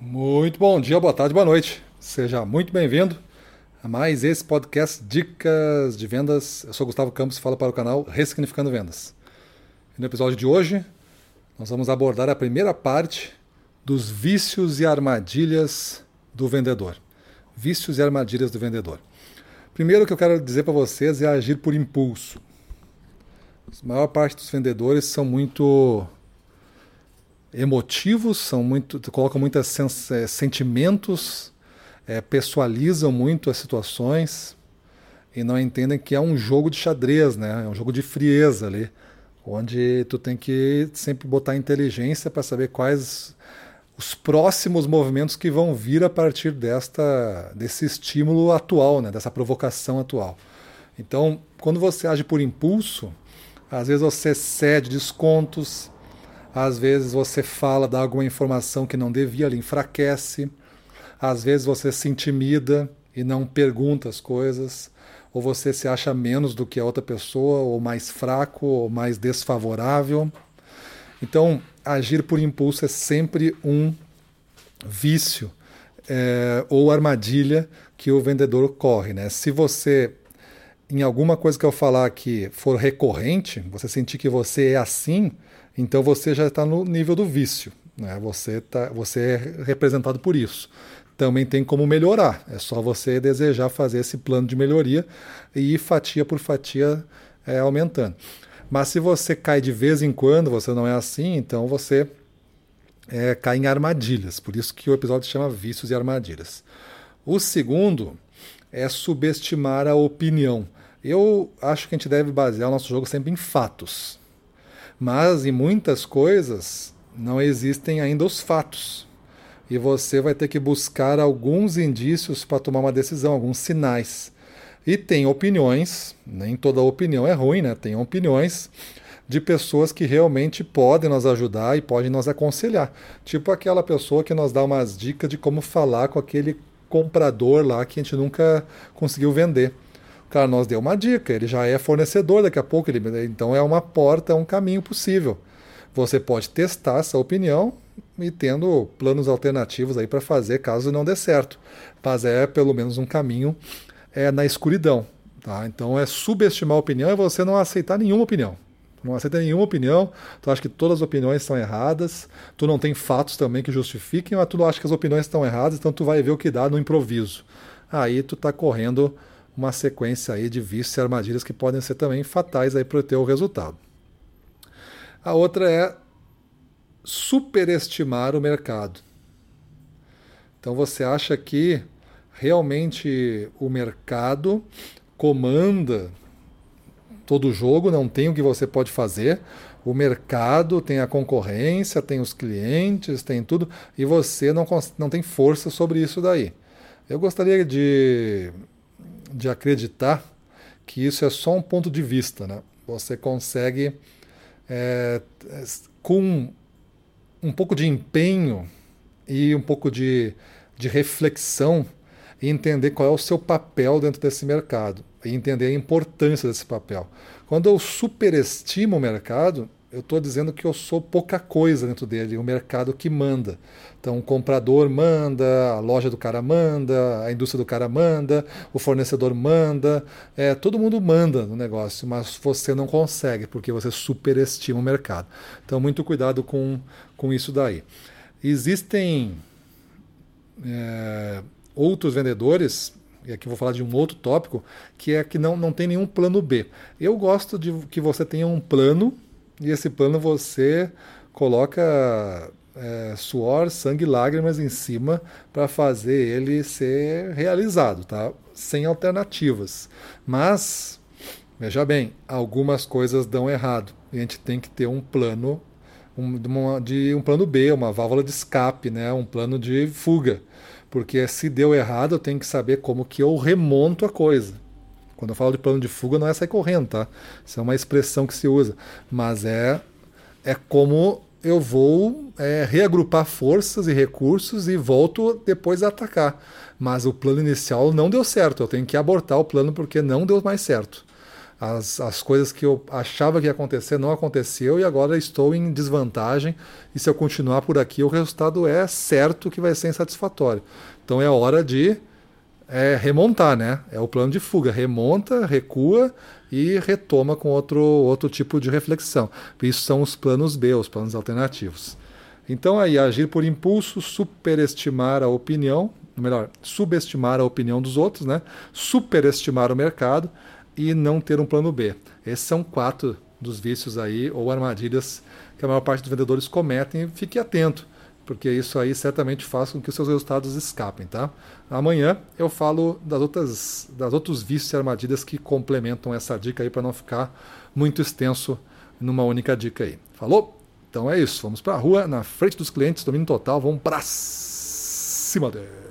Muito bom dia, boa tarde, boa noite. Seja muito bem-vindo a mais esse podcast Dicas de Vendas. Eu sou Gustavo Campos e falo para o canal Ressignificando Vendas. E no episódio de hoje, nós vamos abordar a primeira parte dos vícios e armadilhas do vendedor. Vícios e armadilhas do vendedor. Primeiro que eu quero dizer para vocês é agir por impulso. A maior parte dos vendedores são muito emotivos, são muito, colocam muitos é, sentimentos, é, pessoalizam muito as situações e não entendem que é um jogo de xadrez, né? É um jogo de frieza ali, onde tu tem que sempre botar inteligência para saber quais os próximos movimentos que vão vir a partir desta desse estímulo atual, né? Dessa provocação atual. Então, quando você age por impulso, às vezes você cede descontos, às vezes você fala, dá alguma informação que não devia, ele enfraquece. Às vezes você se intimida e não pergunta as coisas. Ou você se acha menos do que a outra pessoa, ou mais fraco, ou mais desfavorável. Então, agir por impulso é sempre um vício é, ou armadilha que o vendedor corre. Né? Se você, em alguma coisa que eu falar aqui, for recorrente, você sentir que você é assim, então você já está no nível do vício. Né? Você, tá, você é representado por isso. Também tem como melhorar. É só você desejar fazer esse plano de melhoria e ir fatia por fatia é, aumentando. Mas se você cai de vez em quando, você não é assim, então você é, cai em armadilhas. Por isso que o episódio se chama Vícios e Armadilhas. O segundo é subestimar a opinião. Eu acho que a gente deve basear o nosso jogo sempre em fatos. Mas em muitas coisas não existem ainda os fatos. E você vai ter que buscar alguns indícios para tomar uma decisão, alguns sinais. E tem opiniões, nem toda opinião é ruim, né? Tem opiniões de pessoas que realmente podem nos ajudar e podem nos aconselhar. Tipo aquela pessoa que nos dá umas dicas de como falar com aquele comprador lá que a gente nunca conseguiu vender. Cara, nós deu uma dica, ele já é fornecedor daqui a pouco, ele, então é uma porta, é um caminho possível. Você pode testar essa opinião e tendo planos alternativos aí para fazer caso não dê certo. Mas é pelo menos um caminho é, na escuridão. Tá? Então é subestimar a opinião é você não aceitar nenhuma opinião. Não aceita nenhuma opinião, tu acha que todas as opiniões estão erradas, tu não tem fatos também que justifiquem, mas tu acha que as opiniões estão erradas, então tu vai ver o que dá no improviso. Aí tu está correndo uma sequência aí de vícios e armadilhas que podem ser também fatais para o teu resultado. A outra é superestimar o mercado. Então você acha que realmente o mercado comanda todo o jogo, não tem o que você pode fazer. O mercado tem a concorrência, tem os clientes, tem tudo, e você não, não tem força sobre isso daí. Eu gostaria de de acreditar que isso é só um ponto de vista. Né? Você consegue, é, com um pouco de empenho e um pouco de, de reflexão, entender qual é o seu papel dentro desse mercado e entender a importância desse papel. Quando eu superestimo o mercado, eu estou dizendo que eu sou pouca coisa dentro dele, o mercado que manda. Então, o comprador manda, a loja do cara manda, a indústria do cara manda, o fornecedor manda, é, todo mundo manda no negócio, mas você não consegue porque você superestima o mercado. Então, muito cuidado com, com isso daí. Existem é, outros vendedores e aqui vou falar de um outro tópico, que é que não, não tem nenhum plano B. Eu gosto de que você tenha um plano e esse plano você coloca é, suor, sangue e lágrimas em cima para fazer ele ser realizado, tá? Sem alternativas. Mas, veja bem, algumas coisas dão errado. E a gente tem que ter um plano um, de um plano B, uma válvula de escape, né? um plano de fuga. Porque se deu errado, eu tenho que saber como que eu remonto a coisa. Quando eu falo de plano de fuga, não é sair correndo, tá? Isso é uma expressão que se usa. Mas é, é como eu vou é, reagrupar forças e recursos e volto depois a atacar. Mas o plano inicial não deu certo. Eu tenho que abortar o plano porque não deu mais certo. as, as coisas que eu achava que ia acontecer não aconteceu e agora estou em desvantagem. E se eu continuar por aqui, o resultado é certo que vai ser insatisfatório. Então é hora de é, remontar, né? É o plano de fuga. Remonta, recua e retoma com outro, outro tipo de reflexão. Isso são os planos B, os planos alternativos. Então aí, agir por impulso, superestimar a opinião, melhor, subestimar a opinião dos outros, né? Superestimar o mercado e não ter um plano B. Esses são quatro dos vícios aí ou armadilhas que a maior parte dos vendedores cometem. Fique atento, porque isso aí certamente faz com que os seus resultados escapem, tá? Amanhã eu falo das outras das outros vícios e armadilhas que complementam essa dica aí para não ficar muito extenso numa única dica aí. Falou? Então é isso, vamos para a rua, na frente dos clientes, domínio total, vamos para cima deles.